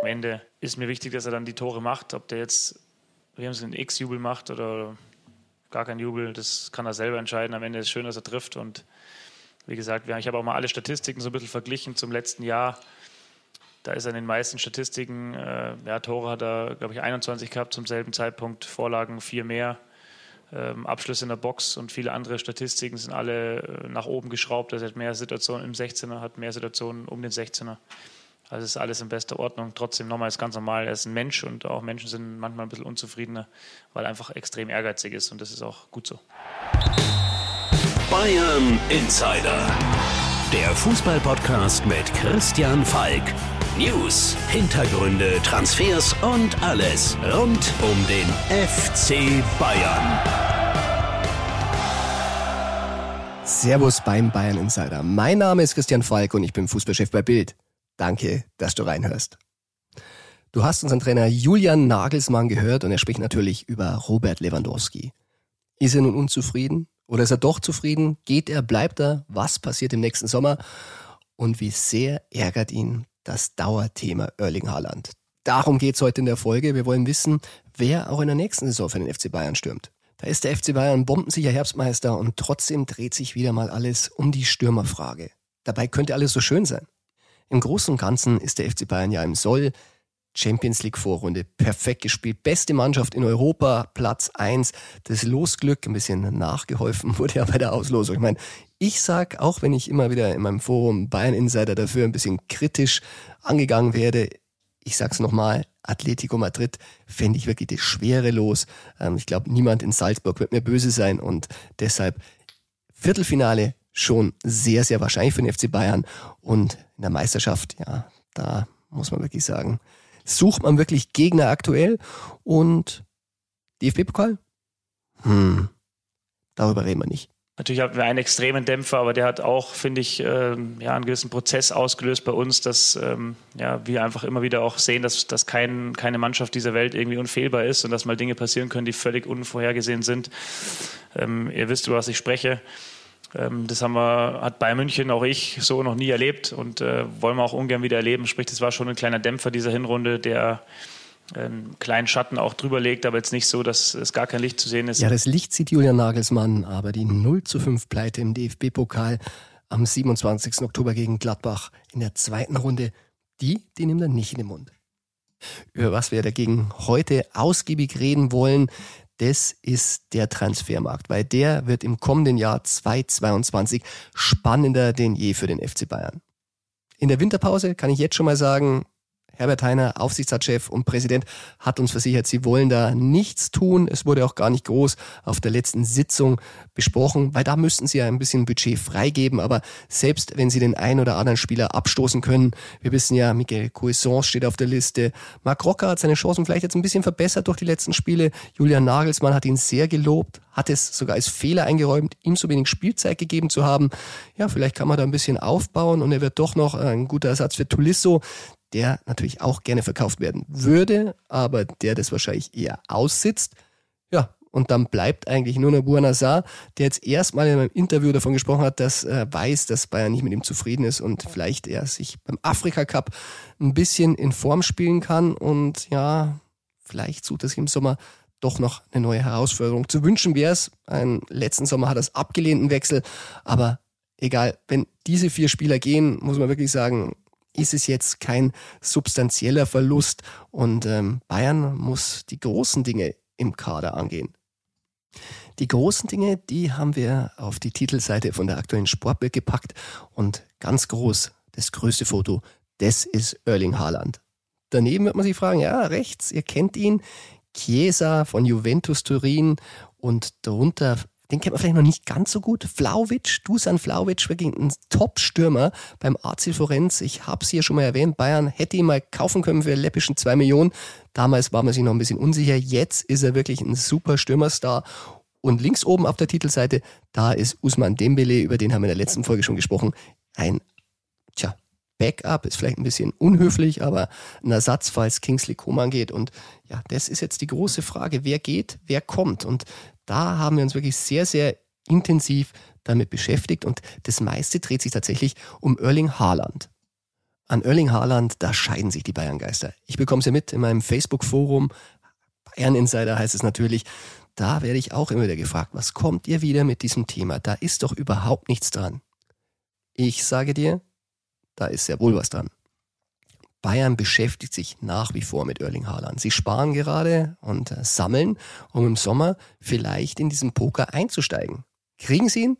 Am Ende ist mir wichtig, dass er dann die Tore macht. Ob der jetzt, wir haben es einen X-Jubel macht oder gar kein Jubel, das kann er selber entscheiden. Am Ende ist es schön, dass er trifft. Und wie gesagt, ich habe auch mal alle Statistiken so ein bisschen verglichen zum letzten Jahr. Da ist er in den meisten Statistiken, äh, ja, Tore hat er, glaube ich, 21 gehabt zum selben Zeitpunkt, Vorlagen vier mehr, ähm, Abschlüsse in der Box und viele andere Statistiken sind alle äh, nach oben geschraubt. Er hat mehr Situationen im 16er, hat mehr Situationen um den 16er. Also ist alles in bester Ordnung. Trotzdem nochmal ist ganz normal, er ist ein Mensch und auch Menschen sind manchmal ein bisschen unzufriedener, weil er einfach extrem ehrgeizig ist und das ist auch gut so. Bayern Insider. Der Fußballpodcast mit Christian Falk. News, Hintergründe, Transfers und alles rund um den FC Bayern. Servus beim Bayern Insider. Mein Name ist Christian Falk und ich bin Fußballchef bei Bild. Danke, dass du reinhörst. Du hast unseren Trainer Julian Nagelsmann gehört und er spricht natürlich über Robert Lewandowski. Ist er nun unzufrieden? Oder ist er doch zufrieden? Geht er, bleibt er? Was passiert im nächsten Sommer? Und wie sehr ärgert ihn das Dauerthema Erling Haaland? Darum geht's heute in der Folge. Wir wollen wissen, wer auch in der nächsten Saison für den FC Bayern stürmt. Da ist der FC Bayern bombensicher Herbstmeister und trotzdem dreht sich wieder mal alles um die Stürmerfrage. Dabei könnte alles so schön sein. Im Großen und Ganzen ist der FC Bayern ja im Soll. Champions League Vorrunde perfekt gespielt. Beste Mannschaft in Europa, Platz 1. Das Losglück ein bisschen nachgeholfen wurde ja bei der Auslosung. Ich meine, ich sag, auch wenn ich immer wieder in meinem Forum Bayern Insider dafür ein bisschen kritisch angegangen werde, ich sag's nochmal, Atletico Madrid fände ich wirklich das schwere Los. Ähm, ich glaube, niemand in Salzburg wird mir böse sein und deshalb Viertelfinale schon sehr, sehr wahrscheinlich für den FC Bayern. Und in der Meisterschaft, ja, da muss man wirklich sagen, sucht man wirklich Gegner aktuell. Und DFB-Pokal? Hm, darüber reden wir nicht. Natürlich haben wir einen extremen Dämpfer, aber der hat auch, finde ich, ähm, ja, einen gewissen Prozess ausgelöst bei uns, dass ähm, ja, wir einfach immer wieder auch sehen, dass, dass kein, keine Mannschaft dieser Welt irgendwie unfehlbar ist und dass mal Dinge passieren können, die völlig unvorhergesehen sind. Ähm, ihr wisst, über was ich spreche. Ähm, das haben wir, hat Bayern München, auch ich, so noch nie erlebt und äh, wollen wir auch ungern wieder erleben. Sprich, das war schon ein kleiner Dämpfer dieser Hinrunde, der einen kleinen Schatten auch drüber legt, aber jetzt nicht so, dass es gar kein Licht zu sehen ist. Ja, das Licht sieht Julian Nagelsmann, aber die 0 zu 5 Pleite im DFB-Pokal am 27. Oktober gegen Gladbach in der zweiten Runde, die, die nimmt er nicht in den Mund. Über was wir dagegen heute ausgiebig reden wollen, das ist der Transfermarkt, weil der wird im kommenden Jahr 2022 spannender denn je für den FC Bayern. In der Winterpause kann ich jetzt schon mal sagen, Herbert Heiner, Aufsichtsratschef und Präsident, hat uns versichert, sie wollen da nichts tun. Es wurde auch gar nicht groß auf der letzten Sitzung besprochen, weil da müssten sie ja ein bisschen Budget freigeben. Aber selbst wenn sie den einen oder anderen Spieler abstoßen können, wir wissen ja, Miguel Cuisance steht auf der Liste. Marc Rocker hat seine Chancen vielleicht jetzt ein bisschen verbessert durch die letzten Spiele. Julian Nagelsmann hat ihn sehr gelobt, hat es sogar als Fehler eingeräumt, ihm so wenig Spielzeit gegeben zu haben. Ja, vielleicht kann man da ein bisschen aufbauen und er wird doch noch ein guter Ersatz für Tulisso der natürlich auch gerne verkauft werden würde, aber der das wahrscheinlich eher aussitzt. Ja, und dann bleibt eigentlich nur noch Buonasar, der jetzt erstmal in einem Interview davon gesprochen hat, dass er weiß, dass Bayern nicht mit ihm zufrieden ist und vielleicht er sich beim Afrika Cup ein bisschen in Form spielen kann und ja, vielleicht sucht er sich im Sommer doch noch eine neue Herausforderung. Zu wünschen wäre es, einen letzten Sommer hat er es abgelehnt, einen Wechsel, aber egal, wenn diese vier Spieler gehen, muss man wirklich sagen, ist es jetzt kein substanzieller Verlust und ähm, Bayern muss die großen Dinge im Kader angehen. Die großen Dinge, die haben wir auf die Titelseite von der aktuellen Sportbild gepackt und ganz groß, das größte Foto, das ist Erling Haaland. Daneben wird man sich fragen, ja, rechts, ihr kennt ihn, Chiesa von Juventus Turin und darunter den kennt man vielleicht noch nicht ganz so gut. Flauwitsch, Dusan Flauwitsch, wirklich ein Top-Stürmer beim AC Florenz. Ich habe es hier schon mal erwähnt. Bayern hätte ihn mal kaufen können für läppischen zwei Millionen. Damals war man sich noch ein bisschen unsicher. Jetzt ist er wirklich ein super Stürmerstar. Und links oben auf der Titelseite, da ist Usman Dembele, über den haben wir in der letzten Folge schon gesprochen. Ein, tja, Backup ist vielleicht ein bisschen unhöflich, aber ein Ersatz, falls Kingsley Coman geht. Und ja, das ist jetzt die große Frage. Wer geht, wer kommt? Und da haben wir uns wirklich sehr, sehr intensiv damit beschäftigt und das meiste dreht sich tatsächlich um Erling Haaland. An Erling Haaland, da scheiden sich die Bayern-Geister. Ich bekomme sie mit in meinem Facebook-Forum. Bayern Insider heißt es natürlich. Da werde ich auch immer wieder gefragt, was kommt ihr wieder mit diesem Thema? Da ist doch überhaupt nichts dran. Ich sage dir, da ist sehr wohl was dran. Bayern beschäftigt sich nach wie vor mit Erling Haaland. Sie sparen gerade und äh, sammeln, um im Sommer vielleicht in diesen Poker einzusteigen. Kriegen sie ihn?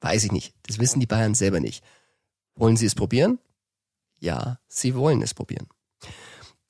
Weiß ich nicht. Das wissen die Bayern selber nicht. Wollen sie es probieren? Ja, sie wollen es probieren.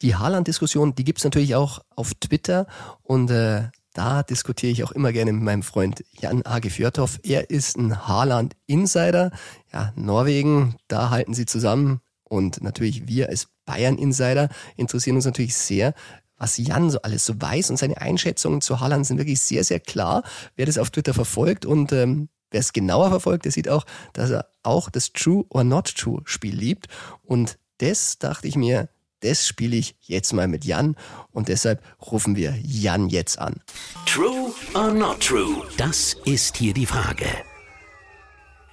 Die Haaland-Diskussion, die gibt's natürlich auch auf Twitter und äh, da diskutiere ich auch immer gerne mit meinem Freund Jan Age Fjörthoff. Er ist ein Haaland-Insider. Ja, Norwegen, da halten sie zusammen. Und natürlich wir als Bayern-Insider interessieren uns natürlich sehr, was Jan so alles so weiß. Und seine Einschätzungen zu Haaland sind wirklich sehr, sehr klar. Wer das auf Twitter verfolgt und ähm, wer es genauer verfolgt, der sieht auch, dass er auch das True or Not True Spiel liebt. Und das dachte ich mir, das spiele ich jetzt mal mit Jan und deshalb rufen wir Jan jetzt an. True or not true? Das ist hier die Frage.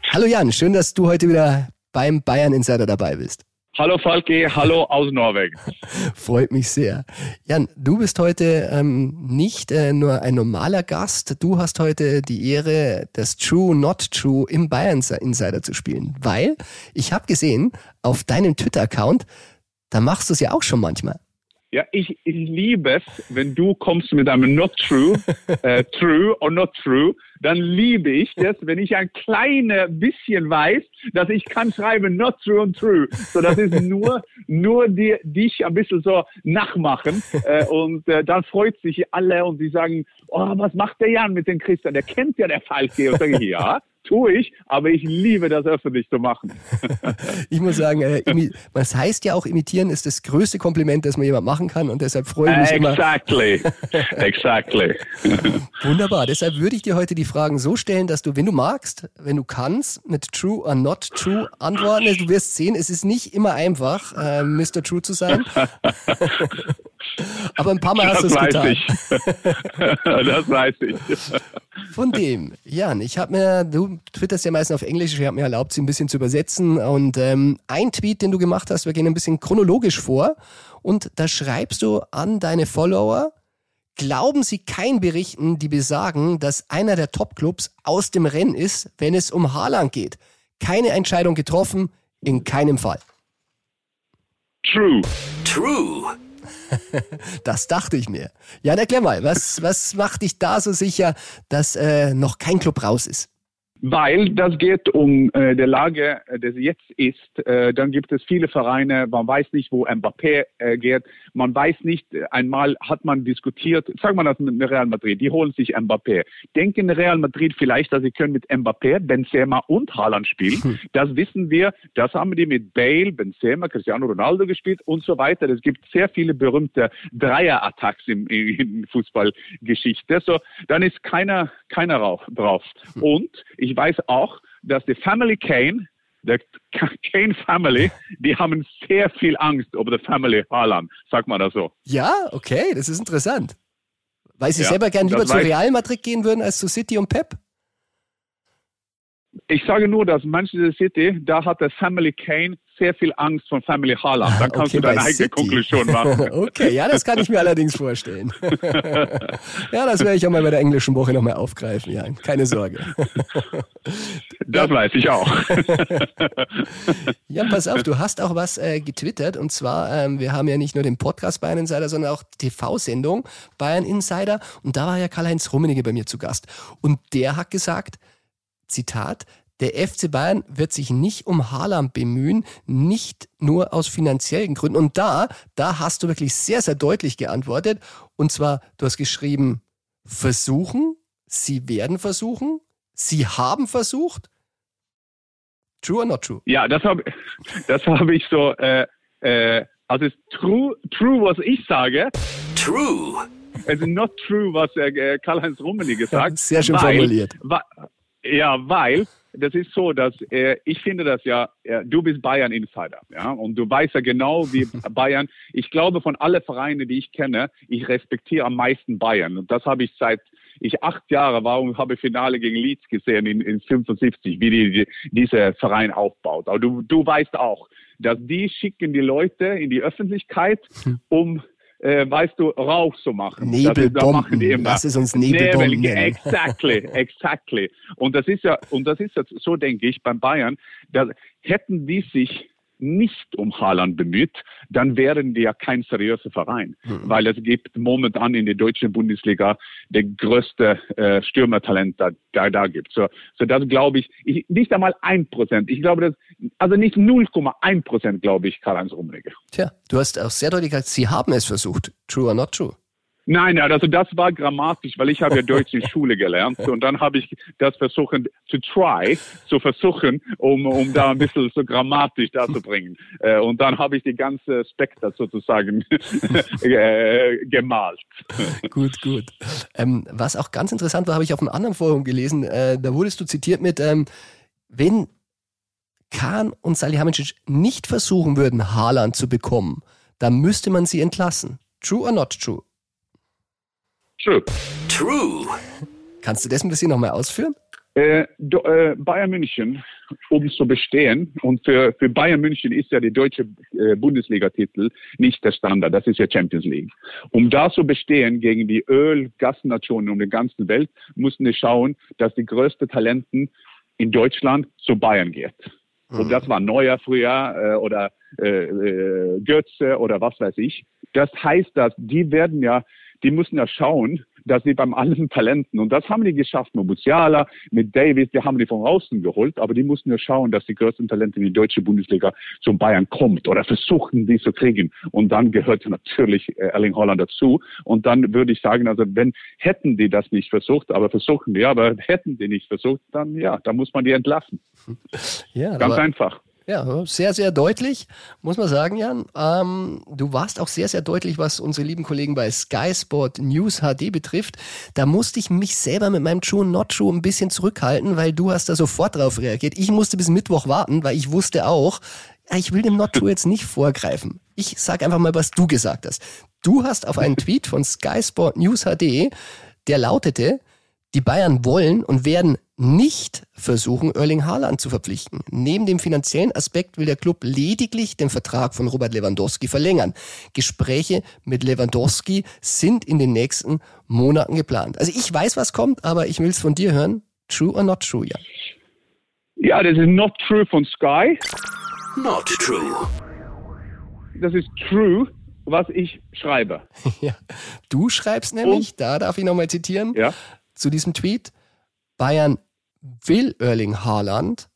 Hallo Jan, schön, dass du heute wieder beim Bayern Insider dabei bist. Hallo Falke, hallo aus Norwegen. Freut mich sehr. Jan, du bist heute ähm, nicht äh, nur ein normaler Gast, du hast heute die Ehre, das True Not True im Bayern Insider zu spielen, weil ich habe gesehen, auf deinem Twitter-Account, da machst du es ja auch schon manchmal. Ja, ich, ich liebe es, wenn du kommst mit einem Not True, äh, True or Not True, dann liebe ich das, wenn ich ein kleines bisschen weiß, dass ich kann schreiben Not True und True. So, das ist nur, nur die, dich ein bisschen so nachmachen äh, und äh, dann freut sich alle und die sagen, oh, was macht der Jan mit dem Christian? Der kennt ja der Falke. Und sage ich, ja, tue ich, aber ich liebe das öffentlich zu machen. ich muss sagen, äh, was heißt ja auch, imitieren ist das größte Kompliment, das man jemand machen kann und deshalb freue ich mich exactly. immer. exactly. Wunderbar. Deshalb würde ich dir heute die Fragen so stellen, dass du, wenn du magst, wenn du kannst, mit True or Not True antworten. Du wirst sehen, es ist nicht immer einfach, äh, Mr. True zu sein. Aber ein paar Mal hast du es getan. Ich. das weiß ich. Von dem, Jan, ich habe mir, du twitterst ja meistens auf Englisch, ich habe mir erlaubt, sie ein bisschen zu übersetzen. Und ähm, ein Tweet, den du gemacht hast, wir gehen ein bisschen chronologisch vor. Und da schreibst du an deine Follower, glauben Sie kein Berichten, die besagen, dass einer der Topclubs aus dem Rennen ist, wenn es um Haaland geht. Keine Entscheidung getroffen, in keinem Fall. True. True. das dachte ich mir. Ja, erklär mal, was, was macht dich da so sicher, dass äh, noch kein Club raus ist? Weil das geht um äh, der Lage, äh, das jetzt ist. Äh, dann gibt es viele Vereine, man weiß nicht, wo Mbappé äh, geht. Man weiß nicht, äh, einmal hat man diskutiert, sagen wir das mit Real Madrid, die holen sich Mbappé. Denken Real Madrid vielleicht, dass sie können mit Mbappé, Benzema und Haaland spielen? Hm. Das wissen wir. Das haben die mit Bale, Benzema, Cristiano Ronaldo gespielt und so weiter. Es gibt sehr viele berühmte Dreier-Attacks in, in Fußballgeschichte. So, dann ist keiner, keiner drauf. Hm. Und ich ich weiß auch, dass die Family Kane, der Kane Family, die haben sehr viel Angst über die Family Haaland, sagt man das so. Ja, okay, das ist interessant. Weil sie ja, selber gern lieber zu Real Madrid gehen würden als zu City und Pep? Ich sage nur, dass Manchester City, da hat der Family Kane sehr viel Angst von Family Haaland. Dann kannst okay, du deine eigene Konklusion machen. okay, ja, das kann ich mir allerdings vorstellen. ja, das werde ich auch mal bei der englischen Woche nochmal aufgreifen, ja, keine Sorge. das weiß ich auch. ja, pass auf, du hast auch was äh, getwittert und zwar, ähm, wir haben ja nicht nur den Podcast Bayern Insider, sondern auch TV-Sendung Bayern Insider und da war ja Karl-Heinz Rummenigge bei mir zu Gast und der hat gesagt, Zitat, der FC Bayern wird sich nicht um Haaland bemühen, nicht nur aus finanziellen Gründen. Und da, da hast du wirklich sehr, sehr deutlich geantwortet. Und zwar, du hast geschrieben, versuchen, sie werden versuchen, sie haben versucht. True or not true? Ja, das habe das hab ich so, äh, äh, also ist true, true, was ich sage. True. Also not true, was äh, Karl-Heinz Rummenigge gesagt. Sehr schön weil, formuliert. Wa ja, weil das ist so, dass äh, ich finde das ja, äh, du bist Bayern Insider, ja, und du weißt ja genau, wie Bayern. Ich glaube, von allen Vereinen, die ich kenne, ich respektiere am meisten Bayern, und das habe ich seit ich acht Jahre war und habe Finale gegen Leeds gesehen in, in 75, wie die, die, dieser Verein aufbaut. Aber du, du weißt auch, dass die schicken die Leute in die Öffentlichkeit, um äh, weißt du, Rauch zu machen. Nebelbomben. Das ist uns Nebelbomben. Nebel, exactly, exactly. Und das ist ja, und das ist ja so, denke ich, beim Bayern, da hätten die sich nicht um Haaland bemüht, dann wären die ja kein seriöser Verein, mhm. weil es gibt momentan in der deutschen Bundesliga der größte äh, Stürmertalent, da, da, da gibt. So, so das glaube ich, ich, nicht einmal ein Prozent. Ich glaube, das, also nicht 0,1 Prozent glaube ich Karl-Heinz Rummenigge. Tja, du hast auch sehr deutlich gesagt, Sie haben es versucht. True or not true? Nein, also das war grammatisch, weil ich habe ja Deutsch in Schule gelernt und dann habe ich das versuchen zu try, zu versuchen, um, um da ein bisschen so grammatisch da zu bringen. Äh, und dann habe ich die ganze Spektra sozusagen äh, gemalt. Gut, gut. Ähm, was auch ganz interessant war, habe ich auf einem anderen Forum gelesen, äh, da wurdest du zitiert mit, ähm, wenn Kahn und Salihamidzic nicht versuchen würden, Haaland zu bekommen, dann müsste man sie entlassen. True or not true? True. True. Kannst du das ein bisschen nochmal ausführen? Äh, do, äh, Bayern München, um zu bestehen, und für, für Bayern München ist ja der deutsche äh, Bundesliga-Titel nicht der Standard, das ist ja Champions League. Um da zu bestehen gegen die Öl-Gasnationen um die ganze Welt, mussten wir schauen, dass die größten Talenten in Deutschland zu Bayern geht. Und das war Neuer früher äh, oder äh, äh, Götze oder was weiß ich. Das heißt, dass die werden ja die müssen ja schauen, dass sie beim allen Talenten, und das haben die geschafft mit Musiala, mit Davis, die haben die von außen geholt, aber die mussten ja schauen, dass die größten Talente in die deutsche Bundesliga zum Bayern kommt oder versuchen, die zu kriegen. Und dann gehört natürlich äh, Erling Holland dazu. Und dann würde ich sagen, also wenn, hätten die das nicht versucht, aber versuchen die, aber hätten die nicht versucht, dann ja, dann muss man die entlassen. Ja, Ganz einfach. Ja, sehr, sehr deutlich, muss man sagen, Jan. Ähm, du warst auch sehr, sehr deutlich, was unsere lieben Kollegen bei Sky Sport News HD betrifft. Da musste ich mich selber mit meinem True Not True ein bisschen zurückhalten, weil du hast da sofort drauf reagiert. Ich musste bis Mittwoch warten, weil ich wusste auch, ich will dem Not True jetzt nicht vorgreifen. Ich sag einfach mal, was du gesagt hast. Du hast auf einen Tweet von Sky Sport News HD, der lautete, die Bayern wollen und werden nicht versuchen, Erling Haaland zu verpflichten. Neben dem finanziellen Aspekt will der Club lediglich den Vertrag von Robert Lewandowski verlängern. Gespräche mit Lewandowski sind in den nächsten Monaten geplant. Also ich weiß, was kommt, aber ich will es von dir hören. True or not true, ja? Ja, das ist not true von Sky. Not true. Das ist true, was ich schreibe. ja. Du schreibst nämlich, Und? da darf ich nochmal zitieren, ja zu diesem Tweet. Bayern will Erling Haaland.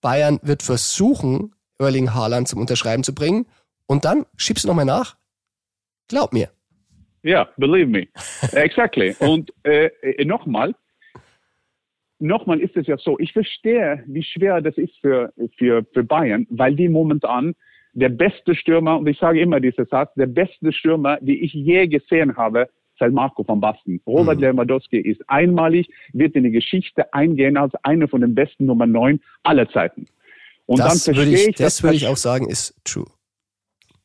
Bayern wird versuchen, Erling Haaland zum Unterschreiben zu bringen. Und dann schiebst du nochmal nach. Glaub mir. Ja, yeah, believe me. Exactly. Und äh, nochmal, nochmal ist es ja so, ich verstehe, wie schwer das ist für, für, für Bayern, weil die momentan der beste Stürmer, und ich sage immer diesen Satz, der beste Stürmer, die ich je gesehen habe, seit Marco van Basten. Robert mhm. Lewandowski ist einmalig, wird in die Geschichte eingehen als einer von den besten Nummer 9 aller Zeiten. Und das dann verstehe ich, ich, das würde ich auch sagen, ist true.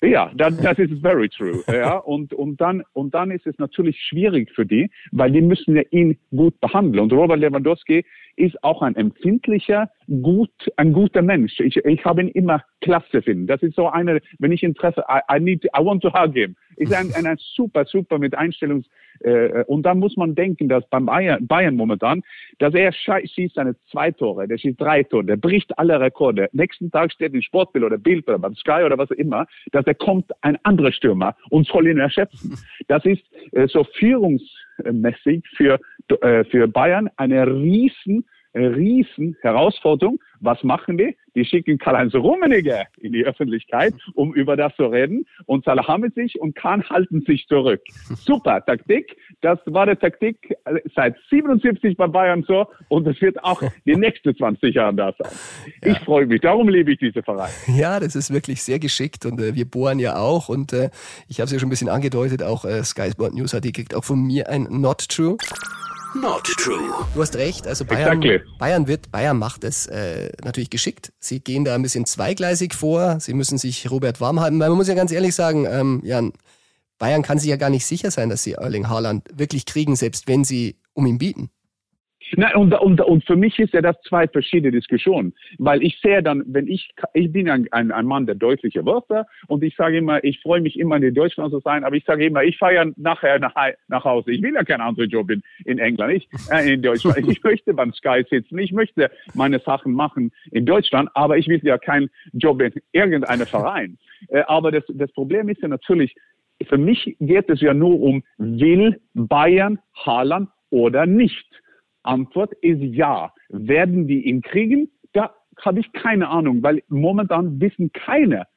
Ja, das, das ist very true. Ja, und, und, dann, und dann ist es natürlich schwierig für die, weil die müssen ja ihn gut behandeln. Und Robert Lewandowski ist auch ein empfindlicher, gut, ein guter Mensch. Ich, ich habe ihn immer klasse finden. Das ist so eine, wenn ich ihn treffe, I, I need, I want to hug him. Ist ein, ein, ein super, super mit Einstellungs, äh, und da muss man denken, dass beim Bayern, Bayern momentan, dass er schießt seine zwei Tore, der schießt drei Tore, der bricht alle Rekorde. Nächsten Tag steht im Sportbild oder Bild oder beim Sky oder was auch immer, dass er kommt ein anderer Stürmer und soll ihn erschöpfen. Das ist äh, so führungsmäßig für, äh, für Bayern eine riesen riesen Herausforderung. Was machen die? Die schicken Karl-Heinz Rummenigge in die Öffentlichkeit, um über das zu reden. Und sich und Kahn halten sich zurück. Super Taktik. Das war die Taktik seit 77 bei Bayern so und es wird auch die nächsten 20 Jahre da sein. Ja. Ich freue mich. Darum liebe ich diese Verein. Ja, das ist wirklich sehr geschickt und äh, wir bohren ja auch und äh, ich habe es ja schon ein bisschen angedeutet, auch äh, Sky Sport News hat die kriegt auch von mir ein Not True. Not true. Du hast recht, also Bayern, exactly. Bayern wird, Bayern macht es äh, natürlich geschickt. Sie gehen da ein bisschen zweigleisig vor. Sie müssen sich Robert warm halten, weil man muss ja ganz ehrlich sagen, ähm, Jan, Bayern kann sich ja gar nicht sicher sein, dass sie Erling Haaland wirklich kriegen, selbst wenn sie um ihn bieten. Nein, und, und, und für mich ist ja das zwei verschiedene Diskussionen. Weil ich sehe dann, wenn ich, ich bin ein, ein, ein Mann der deutlichen Wörter und ich sage immer, ich freue mich immer in Deutschland zu sein, aber ich sage immer, ich fahre ja nachher nach, nach Hause. Ich will ja keinen anderen Job in, in England, ich, äh, in Deutschland. Ich möchte beim Sky sitzen, ich möchte meine Sachen machen in Deutschland, aber ich will ja keinen Job in irgendeinem Verein. Äh, aber das, das Problem ist ja natürlich, für mich geht es ja nur um, will Bayern Haaland oder nicht? Antwort ist ja. Werden die ihn kriegen? Da habe ich keine Ahnung, weil momentan wissen keine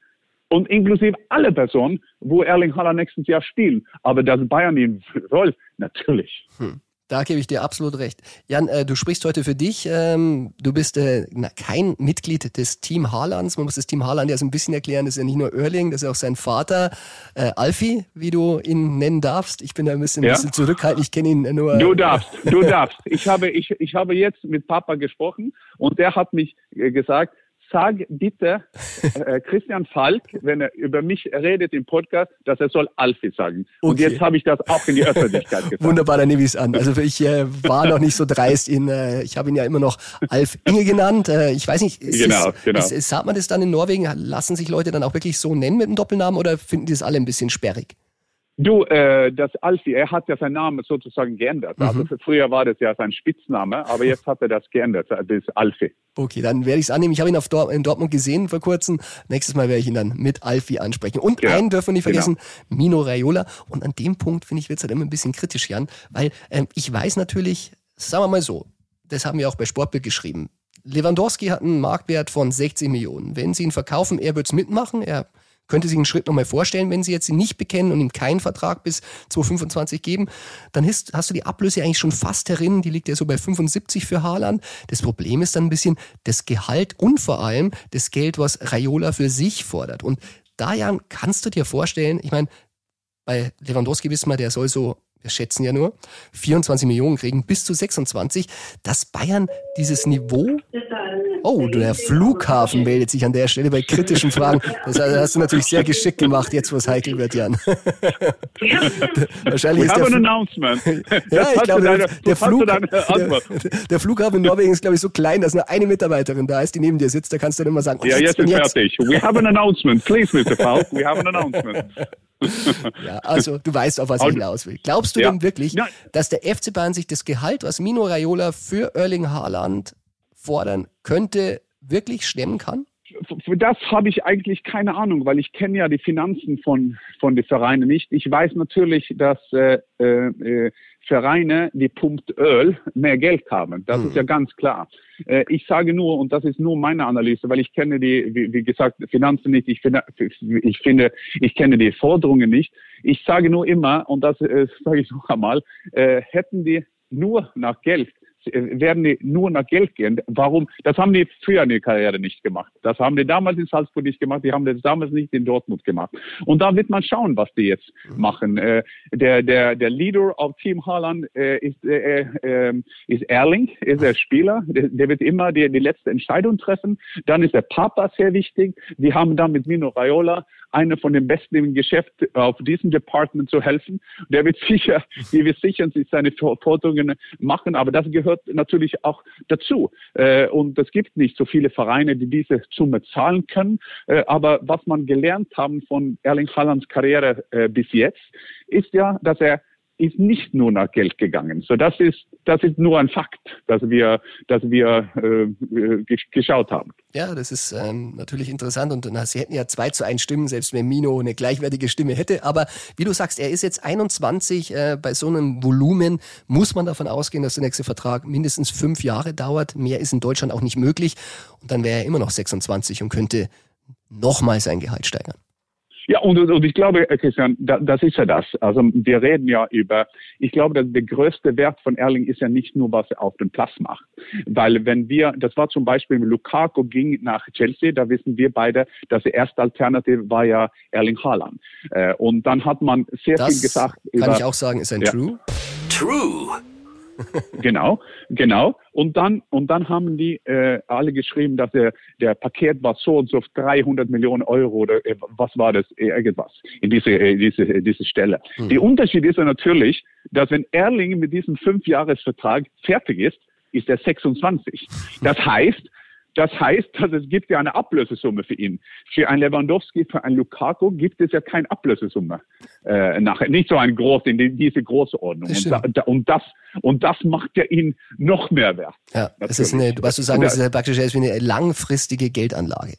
und inklusive alle Personen, wo Erling Haaland nächstes Jahr spielen. Aber dass Bayern ihn soll, natürlich. Hm. Da gebe ich dir absolut recht. Jan, äh, du sprichst heute für dich. Ähm, du bist äh, na, kein Mitglied des Team Haalands. Man muss das Team Haaland ja so ein bisschen erklären. Das ist ja nicht nur Erling, das ist auch sein Vater, äh, Alfie, wie du ihn nennen darfst. Ich bin da ein bisschen, ja. ein bisschen zurückhaltend. Ich kenne ihn nur. Du darfst, du darfst. Ich habe, ich, ich habe jetzt mit Papa gesprochen und der hat mich äh, gesagt, sag bitte äh, Christian Falk, wenn er über mich redet im Podcast, dass er soll Alfie sagen. Okay. Und jetzt habe ich das auch in die Öffentlichkeit gesagt. Wunderbar, dann nehme ich es an. Also ich äh, war noch nicht so dreist, ihn, äh, ich habe ihn ja immer noch Alf Inge genannt. Äh, ich weiß nicht, ist genau, es, genau. Ist, ist, sagt man das dann in Norwegen? Lassen sich Leute dann auch wirklich so nennen mit dem Doppelnamen oder finden die das alle ein bisschen sperrig? Du, äh, das Alfie, er hat ja seinen Namen sozusagen geändert. Also mhm. Also früher war das ja sein Spitzname, aber jetzt hat er das geändert, das Alfie. Okay, dann werde ich es annehmen. Ich habe ihn auf Dor in Dortmund gesehen vor kurzem. Nächstes Mal werde ich ihn dann mit Alfie ansprechen. Und ja, einen dürfen wir nicht vergessen, genau. Mino Raiola. Und an dem Punkt, finde ich, wird es halt immer ein bisschen kritisch, Jan, weil ähm, ich weiß natürlich, sagen wir mal so, das haben wir auch bei Sportbild geschrieben. Lewandowski hat einen Marktwert von 60 Millionen. Wenn sie ihn verkaufen, er wird es mitmachen. Er könnte sich einen Schritt nochmal vorstellen, wenn sie jetzt ihn nicht bekennen und ihm keinen Vertrag bis 2025 geben, dann hast, hast du die Ablöse eigentlich schon fast herin, die liegt ja so bei 75 für Haaland. Das Problem ist dann ein bisschen das Gehalt und vor allem das Geld, was Raiola für sich fordert. Und da, Jan, kannst du dir vorstellen, ich meine, bei Lewandowski wissen wir, der soll so wir schätzen ja nur, 24 Millionen kriegen, bis zu 26, dass Bayern dieses Niveau Oh, der Flughafen meldet sich an der Stelle bei kritischen Fragen. Das hast du natürlich sehr geschickt gemacht, jetzt wo es heikel wird, Jan. Wahrscheinlich ist der an announcement. ja, ich glaube, der, der, Flug, der, der, Flughafen in Norwegen ist, glaube ich, so klein, dass nur eine Mitarbeiterin da ist, die neben dir sitzt. Da kannst du dann immer sagen, oh, ja, jetzt ist jetzt. fertig. We have an announcement. Please, Mr. Falk, we have an announcement. ja, also du weißt, auf was ich hinaus will. Glaubst du ja. denn wirklich, dass der FC Bayern sich das Gehalt, was Mino Raiola für Erling Haaland fordern könnte, wirklich stemmen kann? Für das habe ich eigentlich keine Ahnung, weil ich kenne ja die Finanzen von, von den Vereinen nicht. Ich weiß natürlich, dass äh, äh, Vereine, die pumpt Öl, mehr Geld haben. Das mhm. ist ja ganz klar. Äh, ich sage nur, und das ist nur meine Analyse, weil ich kenne die, wie, wie gesagt, Finanzen nicht, ich finde, ich finde, ich kenne die Forderungen nicht. Ich sage nur immer, und das äh, sage ich noch einmal, äh, hätten die nur nach Geld werden die nur nach Geld gehen. Warum? Das haben die früher in der Karriere nicht gemacht. Das haben die damals in Salzburg nicht gemacht. Die haben das damals nicht in Dortmund gemacht. Und da wird man schauen, was die jetzt mhm. machen. Äh, der, der, der Leader auf Team Haaland äh, ist, äh, äh, ist Erling, ist der Spieler. Der, der wird immer die, die letzte Entscheidung treffen. Dann ist der Papa sehr wichtig. Die haben dann mit Mino Raiola einer von den Besten im Geschäft auf diesem Department zu helfen. Der wird sicher, die wird sicher seine Forderungen machen, aber das gehört natürlich auch dazu. Äh, und es gibt nicht so viele Vereine, die diese Summe zahlen können. Äh, aber was man gelernt haben von Erling Haalands Karriere äh, bis jetzt, ist ja, dass er ist nicht nur nach Geld gegangen. So das ist das ist nur ein Fakt, dass wir dass wir äh, geschaut haben. Ja, das ist ähm, natürlich interessant und na, sie hätten ja zwei zu ein Stimmen, selbst wenn Mino eine gleichwertige Stimme hätte. Aber wie du sagst, er ist jetzt 21. Äh, bei so einem Volumen muss man davon ausgehen, dass der nächste Vertrag mindestens fünf Jahre dauert. Mehr ist in Deutschland auch nicht möglich und dann wäre er immer noch 26 und könnte nochmal sein Gehalt steigern. Ja, und, und ich glaube, äh, Christian, da, das ist ja das. Also wir reden ja über, ich glaube, dass der größte Wert von Erling ist ja nicht nur, was er auf dem Platz macht. Weil wenn wir, das war zum Beispiel, Lukaku ging nach Chelsea, da wissen wir beide, dass die erste Alternative war ja Erling Haaland. Äh, und dann hat man sehr das viel gesagt. Kann über, ich auch sagen, ist ein ja. True? True genau, genau. Und dann, und dann haben die äh, alle geschrieben, dass der, der Paket war so und so 300 Millionen Euro oder äh, was war das, äh, irgendwas in diese, äh, diese, diese Stelle. Mhm. Der Unterschied ist ja natürlich, dass wenn Erling mit diesem Fünfjahresvertrag fertig ist, ist er 26. Das heißt, das heißt, dass es gibt ja eine Ablösesumme für ihn. Für einen Lewandowski, für einen Lukaku gibt es ja keine Ablösesumme äh, nachher. Nicht so ein groß in die, diese große Ordnung. Das Und, da, da, und das und das macht ja ihn noch mehr wert. Ja, es ist eine, was du sagen, das ist ja praktisch ist wie eine langfristige Geldanlage.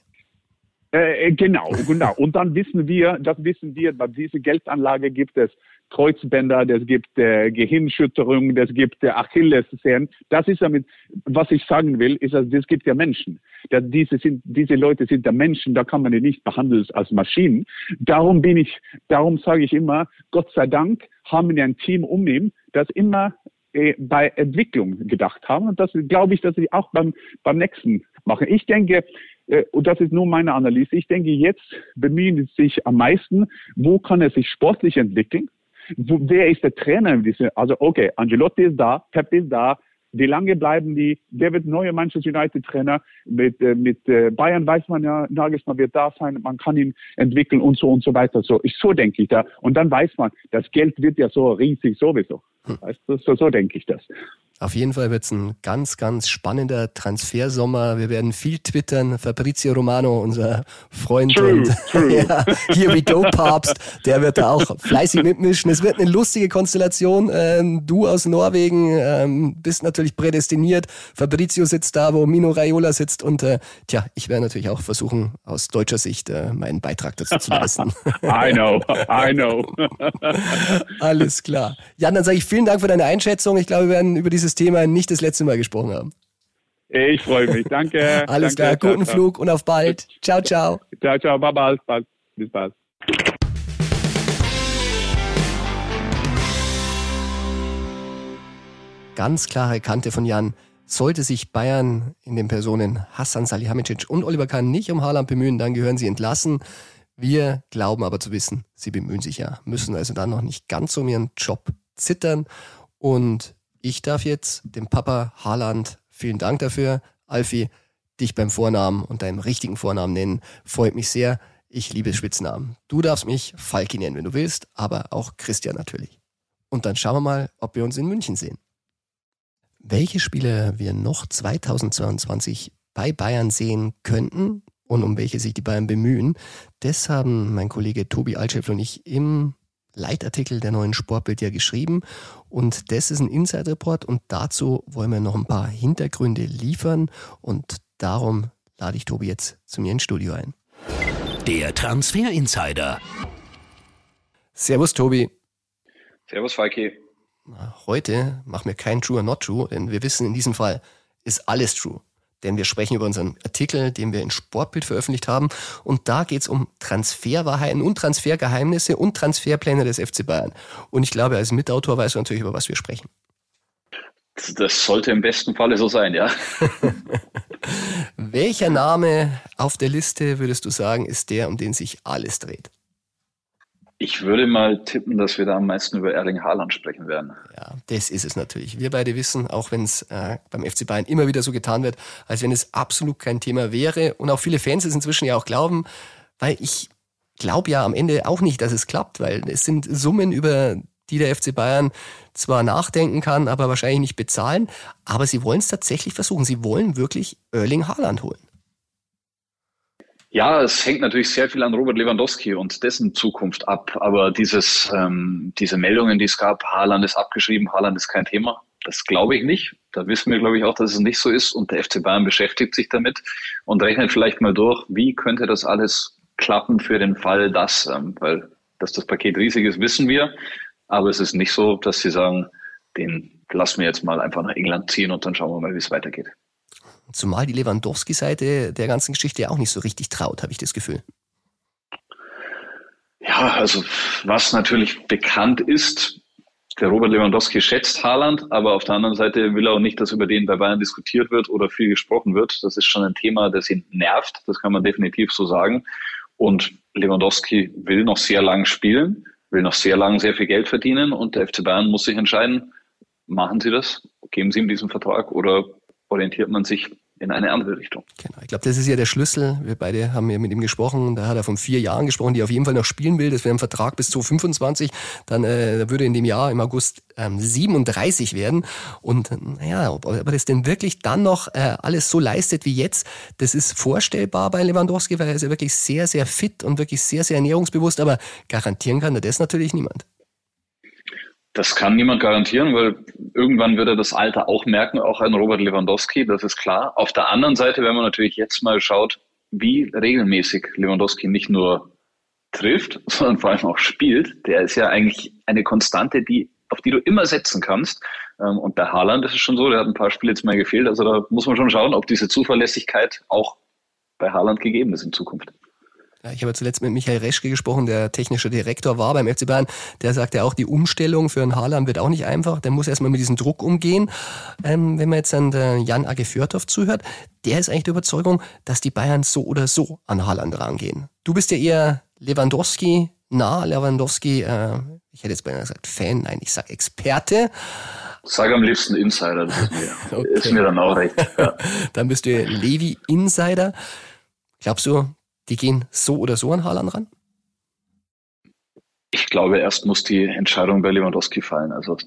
Äh, genau, genau. Und dann wissen wir, das wissen wir, bei dieser Geldanlage gibt es Kreuzbänder, es gibt äh, Gehirnschütterungen, es gibt äh, Achillessehnen. Das ist damit, was ich sagen will, ist, dass es gibt ja Menschen. Das, diese, sind, diese Leute sind ja Menschen, da kann man die nicht behandeln als Maschinen. Darum bin ich, darum sage ich immer, Gott sei Dank haben wir ein Team um ihn, das immer äh, bei Entwicklung gedacht haben. Und das glaube ich, dass sie auch beim, beim nächsten machen. Ich denke, äh, und das ist nur meine Analyse, ich denke, jetzt bemühen sie sich am meisten, wo kann er sich sportlich entwickeln? Wo, wer ist der Trainer? Also, okay, Angelotti ist da, Pep ist da. Wie lange bleiben die? Wer wird neuer Manchester United Trainer? Mit, äh, mit äh, Bayern weiß man ja, Nagelsmann wird da sein, man kann ihn entwickeln und so und so weiter. So, ich, so denke ich da. Und dann weiß man, das Geld wird ja so riesig sowieso. Weißt du, so, so denke ich das. Auf jeden Fall wird es ein ganz, ganz spannender Transfersommer. Wir werden viel twittern. Fabrizio Romano, unser Freund True, und true. ja, Here we go Papst, der wird da auch fleißig mitmischen. Es wird eine lustige Konstellation. Ähm, du aus Norwegen ähm, bist natürlich prädestiniert. Fabrizio sitzt da, wo Mino Raiola sitzt und äh, tja, ich werde natürlich auch versuchen, aus deutscher Sicht äh, meinen Beitrag dazu zu leisten. I know, I know. Alles klar. Jan, dann sage ich vielen Dank für deine Einschätzung. Ich glaube, wir werden über dieses Thema nicht das letzte Mal gesprochen haben. Ich freue mich. Danke. Alles Danke, klar, guten ciao, Flug und auf bald. Ciao, ciao. Ciao, ciao, bye, bald. Bis bald. Ganz klare Kante von Jan. Sollte sich Bayern in den Personen Hassan Salihamidzic und Oliver Kahn nicht um Haaland bemühen, dann gehören sie entlassen. Wir glauben aber zu wissen, sie bemühen sich ja, müssen also dann noch nicht ganz um ihren Job zittern. Und ich darf jetzt dem Papa Haaland vielen Dank dafür. Alfie, dich beim Vornamen und deinem richtigen Vornamen nennen, freut mich sehr. Ich liebe Spitznamen. Du darfst mich Falki nennen, wenn du willst, aber auch Christian natürlich. Und dann schauen wir mal, ob wir uns in München sehen. Welche Spieler wir noch 2022 bei Bayern sehen könnten und um welche sich die Bayern bemühen, das haben mein Kollege Tobi Altschäffel und ich im Leitartikel der neuen Sportbild ja geschrieben. Und das ist ein Inside-Report und dazu wollen wir noch ein paar Hintergründe liefern und darum lade ich Tobi jetzt zu mir ins Studio ein. Der Transfer Insider. Servus Tobi. Servus, Falki. Heute machen wir kein True or Not True, denn wir wissen, in diesem Fall ist alles true. Denn wir sprechen über unseren Artikel, den wir in Sportbild veröffentlicht haben. Und da geht es um Transferwahrheiten und Transfergeheimnisse und Transferpläne des FC Bayern. Und ich glaube, als Mitautor weißt du natürlich, über was wir sprechen. Das sollte im besten Falle so sein, ja. Welcher Name auf der Liste, würdest du sagen, ist der, um den sich alles dreht? Ich würde mal tippen, dass wir da am meisten über Erling Haaland sprechen werden. Ja, das ist es natürlich. Wir beide wissen, auch wenn es äh, beim FC Bayern immer wieder so getan wird, als wenn es absolut kein Thema wäre und auch viele Fans es inzwischen ja auch glauben, weil ich glaube ja am Ende auch nicht, dass es klappt, weil es sind Summen, über die der FC Bayern zwar nachdenken kann, aber wahrscheinlich nicht bezahlen, aber sie wollen es tatsächlich versuchen. Sie wollen wirklich Erling Haaland holen. Ja, es hängt natürlich sehr viel an Robert Lewandowski und dessen Zukunft ab. Aber dieses, ähm, diese Meldungen, die es gab, Haaland ist abgeschrieben, Haaland ist kein Thema, das glaube ich nicht. Da wissen wir, glaube ich, auch, dass es nicht so ist. Und der FC Bayern beschäftigt sich damit und rechnet vielleicht mal durch, wie könnte das alles klappen für den Fall, dass, ähm, weil dass das Paket riesig ist, wissen wir. Aber es ist nicht so, dass sie sagen, den lassen wir jetzt mal einfach nach England ziehen und dann schauen wir mal, wie es weitergeht. Zumal die Lewandowski-Seite der ganzen Geschichte ja auch nicht so richtig traut, habe ich das Gefühl. Ja, also was natürlich bekannt ist, der Robert Lewandowski schätzt Haaland, aber auf der anderen Seite will er auch nicht, dass über den bei Bayern diskutiert wird oder viel gesprochen wird. Das ist schon ein Thema, das ihn nervt, das kann man definitiv so sagen. Und Lewandowski will noch sehr lang spielen, will noch sehr lang sehr viel Geld verdienen und der FC Bayern muss sich entscheiden, machen sie das, geben sie ihm diesen Vertrag oder orientiert man sich in eine andere Richtung. Genau, ich glaube, das ist ja der Schlüssel. Wir beide haben ja mit ihm gesprochen. Da hat er von vier Jahren gesprochen, die er auf jeden Fall noch spielen will. Das wäre ein Vertrag bis zu 25. Dann äh, würde in dem Jahr im August ähm, 37 werden. Und naja, ob, ob er das denn wirklich dann noch äh, alles so leistet wie jetzt, das ist vorstellbar bei Lewandowski, weil er ist ja wirklich sehr, sehr fit und wirklich sehr, sehr ernährungsbewusst. Aber garantieren kann er das natürlich niemand. Das kann niemand garantieren, weil irgendwann wird er das Alter auch merken, auch ein Robert Lewandowski, das ist klar. Auf der anderen Seite, wenn man natürlich jetzt mal schaut, wie regelmäßig Lewandowski nicht nur trifft, sondern vor allem auch spielt, der ist ja eigentlich eine Konstante, die, auf die du immer setzen kannst. Ähm, und bei Haaland ist es schon so, der hat ein paar Spiele jetzt mal gefehlt. Also da muss man schon schauen, ob diese Zuverlässigkeit auch bei Haaland gegeben ist in Zukunft. Ja, ich habe zuletzt mit Michael Reschke gesprochen, der technische Direktor war beim FC Bayern. Der sagte auch, die Umstellung für einen Haaland wird auch nicht einfach. Der muss erstmal mit diesem Druck umgehen. Ähm, wenn man jetzt an Jan Age Fjörthoff zuhört, der ist eigentlich der Überzeugung, dass die Bayern so oder so an Haaland rangehen. Du bist ja eher Lewandowski nah, Lewandowski, äh, ich hätte jetzt beinahe gesagt Fan, nein, ich sag Experte. Sag am liebsten Insider, das ist mir, okay. ist mir dann auch recht. Ja. dann bist du Levi Insider. Glaubst du, die gehen so oder so an Haaland ran? Ich glaube, erst muss die Entscheidung bei Lewandowski fallen. Also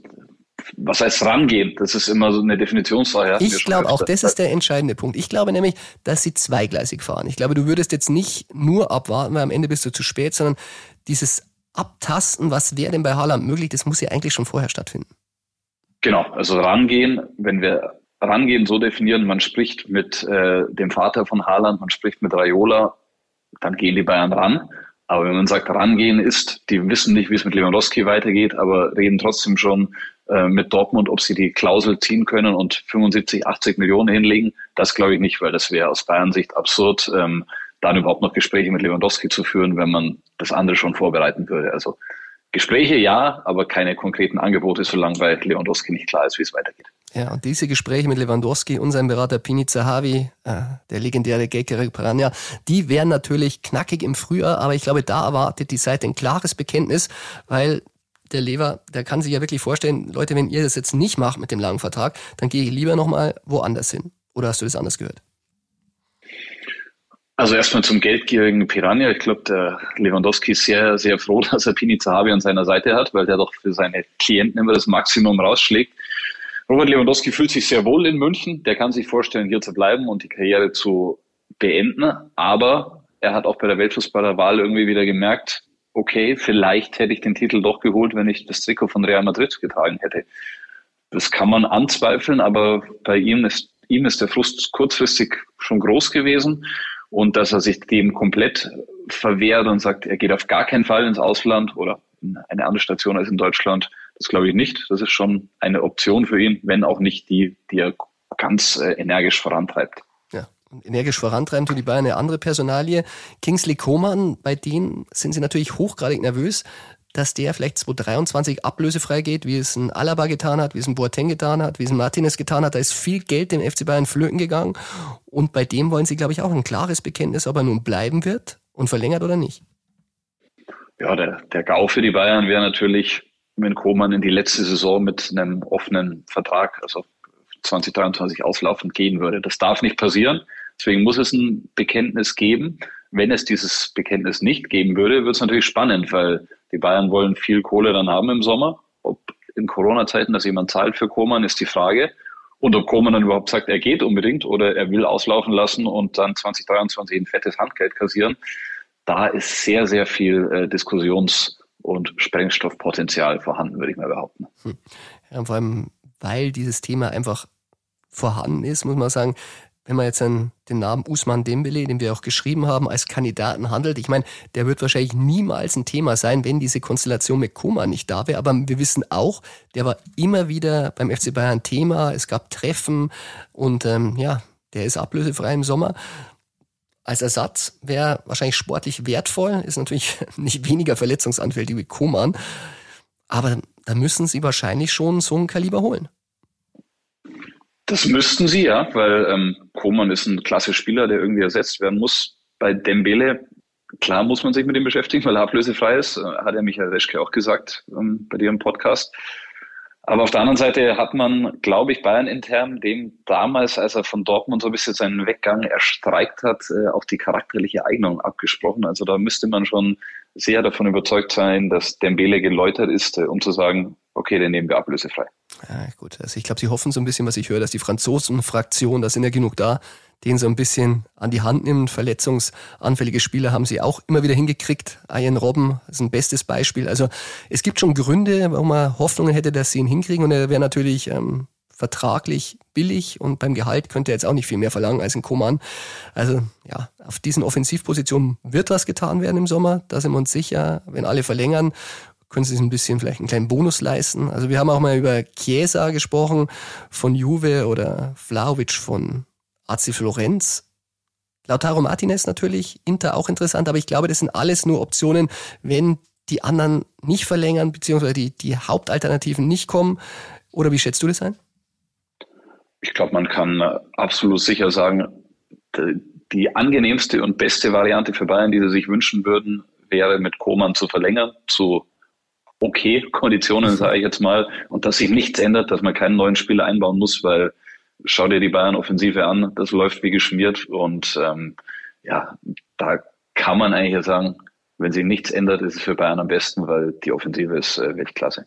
was heißt rangehen? Das ist immer so eine Definitionssache. Ich glaube auch, das ist der entscheidende Punkt. Ich glaube nämlich, dass sie zweigleisig fahren. Ich glaube, du würdest jetzt nicht nur abwarten, weil am Ende bist du zu spät, sondern dieses Abtasten, was wäre denn bei Haaland möglich, das muss ja eigentlich schon vorher stattfinden. Genau, also rangehen, wenn wir rangehen so definieren, man spricht mit äh, dem Vater von Haaland, man spricht mit Raiola, dann gehen die Bayern ran. Aber wenn man sagt, rangehen ist, die wissen nicht, wie es mit Lewandowski weitergeht, aber reden trotzdem schon äh, mit Dortmund, ob sie die Klausel ziehen können und 75, 80 Millionen hinlegen, das glaube ich nicht, weil das wäre aus Bayern Sicht absurd, ähm, dann überhaupt noch Gespräche mit Lewandowski zu führen, wenn man das andere schon vorbereiten würde. Also Gespräche ja, aber keine konkreten Angebote, solange bei Lewandowski nicht klar ist, wie es weitergeht. Ja, und diese Gespräche mit Lewandowski und seinem Berater Pini Zahavi, äh, der legendäre Gekere Piranha, die wären natürlich knackig im Frühjahr, aber ich glaube, da erwartet die Seite ein klares Bekenntnis, weil der Lever, der kann sich ja wirklich vorstellen, Leute, wenn ihr das jetzt nicht macht mit dem langen Vertrag, dann gehe ich lieber nochmal woanders hin. Oder hast du das anders gehört? Also erstmal zum geldgierigen Piranha. Ich glaube, der Lewandowski ist sehr, sehr froh, dass er Pini Zahavi an seiner Seite hat, weil der doch für seine Klienten immer das Maximum rausschlägt. Robert Lewandowski fühlt sich sehr wohl in München. Der kann sich vorstellen, hier zu bleiben und die Karriere zu beenden. Aber er hat auch bei der Weltfußballerwahl irgendwie wieder gemerkt, okay, vielleicht hätte ich den Titel doch geholt, wenn ich das Trikot von Real Madrid getragen hätte. Das kann man anzweifeln, aber bei ihm ist, ihm ist der Frust kurzfristig schon groß gewesen und dass er sich dem komplett verwehrt und sagt, er geht auf gar keinen Fall ins Ausland oder in eine andere Station als in Deutschland, das glaube ich nicht. Das ist schon eine Option für ihn, wenn auch nicht die, die er ganz äh, energisch vorantreibt. Ja, und energisch vorantreiben tun die Bayern eine andere Personalie. Kingsley Coman, bei denen sind sie natürlich hochgradig nervös, dass der vielleicht 2023 ablösefrei geht, wie es ein Alaba getan hat, wie es ein Boateng getan hat, wie es ein Martinez getan hat. Da ist viel Geld dem FC Bayern flöten gegangen. Und bei dem wollen sie, glaube ich, auch ein klares Bekenntnis, ob er nun bleiben wird und verlängert oder nicht. Ja, der, der GAU für die Bayern wäre natürlich, wenn Koman in die letzte Saison mit einem offenen Vertrag, also 2023 auslaufend gehen würde. Das darf nicht passieren. Deswegen muss es ein Bekenntnis geben. Wenn es dieses Bekenntnis nicht geben würde, wird es natürlich spannend, weil die Bayern wollen viel Kohle dann haben im Sommer. Ob in Corona-Zeiten das jemand zahlt für Koman, ist die Frage. Und ob Koman dann überhaupt sagt, er geht unbedingt oder er will auslaufen lassen und dann 2023 ein fettes Handgeld kassieren. Da ist sehr, sehr viel äh, Diskussions- und Sprengstoffpotenzial vorhanden, würde ich mal behaupten. Hm. Ja, vor allem, weil dieses Thema einfach vorhanden ist, muss man sagen, wenn man jetzt den Namen Usman Dembele, den wir auch geschrieben haben, als Kandidaten handelt, ich meine, der wird wahrscheinlich niemals ein Thema sein, wenn diese Konstellation mit Koma nicht da wäre. Aber wir wissen auch, der war immer wieder beim FC Bayern Thema. Es gab Treffen und ähm, ja, der ist ablösefrei im Sommer. Als Ersatz wäre wahrscheinlich sportlich wertvoll, ist natürlich nicht weniger verletzungsanfällig wie Koman. Aber da müssen sie wahrscheinlich schon so ein Kaliber holen. Das müssten sie, ja, weil ähm, Koman ist ein klasse Spieler, der irgendwie ersetzt werden muss. Bei Dembele, klar muss man sich mit ihm beschäftigen, weil er ablösefrei ist, äh, hat ja Michael Reschke auch gesagt ähm, bei im Podcast. Aber auf der anderen Seite hat man, glaube ich, Bayern intern, dem damals, als er von Dortmund so ein bisschen seinen Weggang erstreikt hat, äh, auch die charakterliche Eignung abgesprochen. Also da müsste man schon sehr davon überzeugt sein, dass Dembele geläutert ist, äh, um zu sagen, okay, den nehmen wir ablösefrei. Ja, gut, also ich glaube, sie hoffen so ein bisschen, was ich höre, dass die Franzosen-Fraktion, da sind ja genug da, den so ein bisschen an die Hand nimmt. Verletzungsanfällige Spieler haben sie auch immer wieder hingekriegt. Ian Robben ist ein bestes Beispiel. Also es gibt schon Gründe, warum man Hoffnungen hätte, dass sie ihn hinkriegen. Und er wäre natürlich ähm, vertraglich billig und beim Gehalt könnte er jetzt auch nicht viel mehr verlangen als ein Koman. Also ja, auf diesen Offensivpositionen wird was getan werden im Sommer. Da sind wir uns sicher, wenn alle verlängern können sie sich ein bisschen vielleicht einen kleinen Bonus leisten. Also wir haben auch mal über Chiesa gesprochen von Juve oder Vlaovic von AC Florenz. Lautaro Martinez natürlich, Inter auch interessant, aber ich glaube, das sind alles nur Optionen, wenn die anderen nicht verlängern, beziehungsweise die, die Hauptalternativen nicht kommen. Oder wie schätzt du das ein? Ich glaube, man kann absolut sicher sagen, die angenehmste und beste Variante für Bayern, die sie sich wünschen würden, wäre mit Koman zu verlängern, zu okay Konditionen, sage ich jetzt mal, und dass sich nichts ändert, dass man keinen neuen Spieler einbauen muss, weil schau dir die Bayern-Offensive an, das läuft wie geschmiert und ähm, ja, da kann man eigentlich sagen, wenn sich nichts ändert, ist es für Bayern am besten, weil die Offensive ist äh, Weltklasse.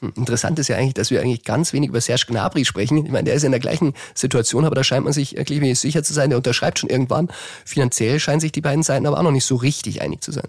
Hm, interessant ist ja eigentlich, dass wir eigentlich ganz wenig über Serge Gnabry sprechen. Ich meine, der ist in der gleichen Situation, aber da scheint man sich wirklich sicher zu sein, der unterschreibt schon irgendwann. Finanziell scheinen sich die beiden Seiten aber auch noch nicht so richtig einig zu sein.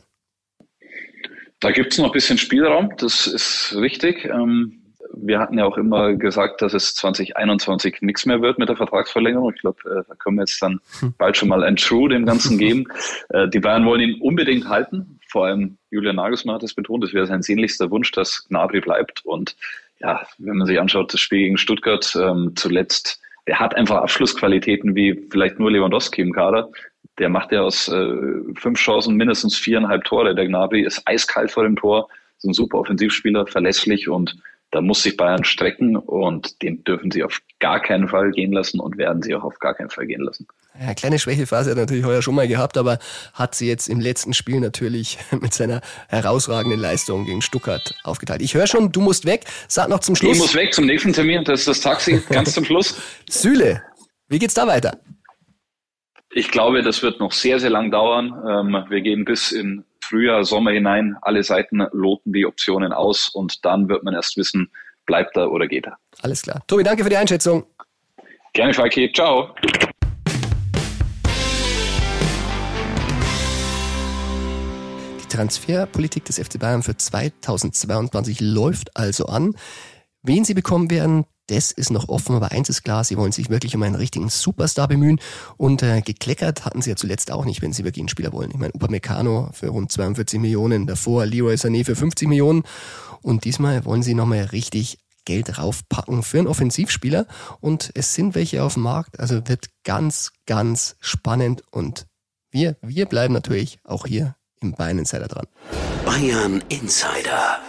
Da gibt es noch ein bisschen Spielraum, das ist richtig. Ähm, wir hatten ja auch immer gesagt, dass es 2021 nichts mehr wird mit der Vertragsverlängerung. Ich glaube, äh, da können wir jetzt dann hm. bald schon mal ein True dem Ganzen geben. Äh, die Bayern wollen ihn unbedingt halten. Vor allem Julian Nagelsmann hat es betont, es wäre sein sehnlichster Wunsch, dass Gnabry bleibt. Und ja, wenn man sich anschaut, das Spiel gegen Stuttgart ähm, zuletzt, der hat einfach Abschlussqualitäten wie vielleicht nur Lewandowski im Kader. Der macht ja aus äh, fünf Chancen mindestens viereinhalb Tore. Der Gnabry ist eiskalt vor dem Tor, ist ein super Offensivspieler, verlässlich und da muss sich Bayern strecken und den dürfen sie auf gar keinen Fall gehen lassen und werden sie auch auf gar keinen Fall gehen lassen. Ja, kleine Schwächephase hat er natürlich heuer schon mal gehabt, aber hat sie jetzt im letzten Spiel natürlich mit seiner herausragenden Leistung gegen Stuttgart aufgeteilt. Ich höre schon, du musst weg. Sag noch zum Schluss. Ich muss weg zum nächsten Termin. Das ist das Taxi, ganz zum Schluss. Süle, wie geht's da weiter? Ich glaube, das wird noch sehr, sehr lang dauern. Ähm, wir gehen bis in Frühjahr, Sommer hinein. Alle Seiten loten die Optionen aus und dann wird man erst wissen, bleibt er oder geht er. Alles klar. Tobi, danke für die Einschätzung. Gerne, Falki. Ciao. Die Transferpolitik des FC Bayern für 2022 läuft also an. Wen sie bekommen werden, das ist noch offen, aber eins ist klar, sie wollen sich wirklich um einen richtigen Superstar bemühen und äh, gekleckert hatten sie ja zuletzt auch nicht, wenn sie wirklich einen Spieler wollen. Ich meine, Upamecano für rund 42 Millionen, davor Leroy Sané für 50 Millionen und diesmal wollen sie nochmal richtig Geld raufpacken für einen Offensivspieler und es sind welche auf dem Markt, also wird ganz, ganz spannend und wir, wir bleiben natürlich auch hier im Bayern Insider dran. Bayern Insider.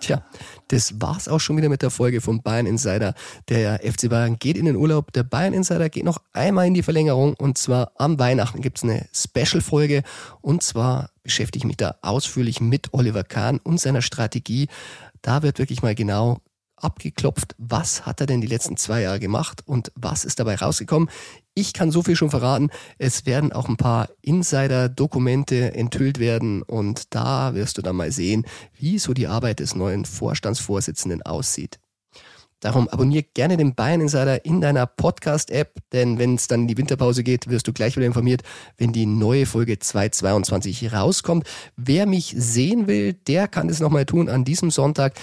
Tja, das war's auch schon wieder mit der Folge vom Bayern Insider. Der FC Bayern geht in den Urlaub. Der Bayern Insider geht noch einmal in die Verlängerung und zwar am Weihnachten gibt's eine Special-Folge und zwar beschäftige ich mich da ausführlich mit Oliver Kahn und seiner Strategie. Da wird wirklich mal genau abgeklopft, was hat er denn die letzten zwei Jahre gemacht und was ist dabei rausgekommen. Ich kann so viel schon verraten, es werden auch ein paar Insider-Dokumente enthüllt werden und da wirst du dann mal sehen, wie so die Arbeit des neuen Vorstandsvorsitzenden aussieht. Darum abonniere gerne den Bayern Insider in deiner Podcast-App, denn wenn es dann in die Winterpause geht, wirst du gleich wieder informiert, wenn die neue Folge 222 rauskommt. Wer mich sehen will, der kann das nochmal tun an diesem Sonntag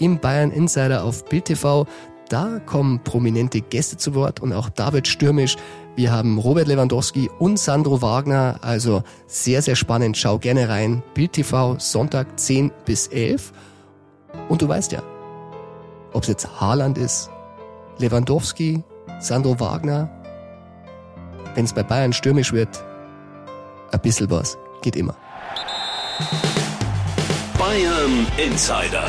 im Bayern Insider auf Bild TV. Da kommen prominente Gäste zu Wort und auch David Stürmisch. Wir haben Robert Lewandowski und Sandro Wagner. Also sehr, sehr spannend. Schau gerne rein. Bild TV, Sonntag 10 bis 11. Und du weißt ja, ob es jetzt Haaland ist, Lewandowski, Sandro Wagner, wenn es bei Bayern stürmisch wird, ein bisschen was geht immer. Bayern Insider,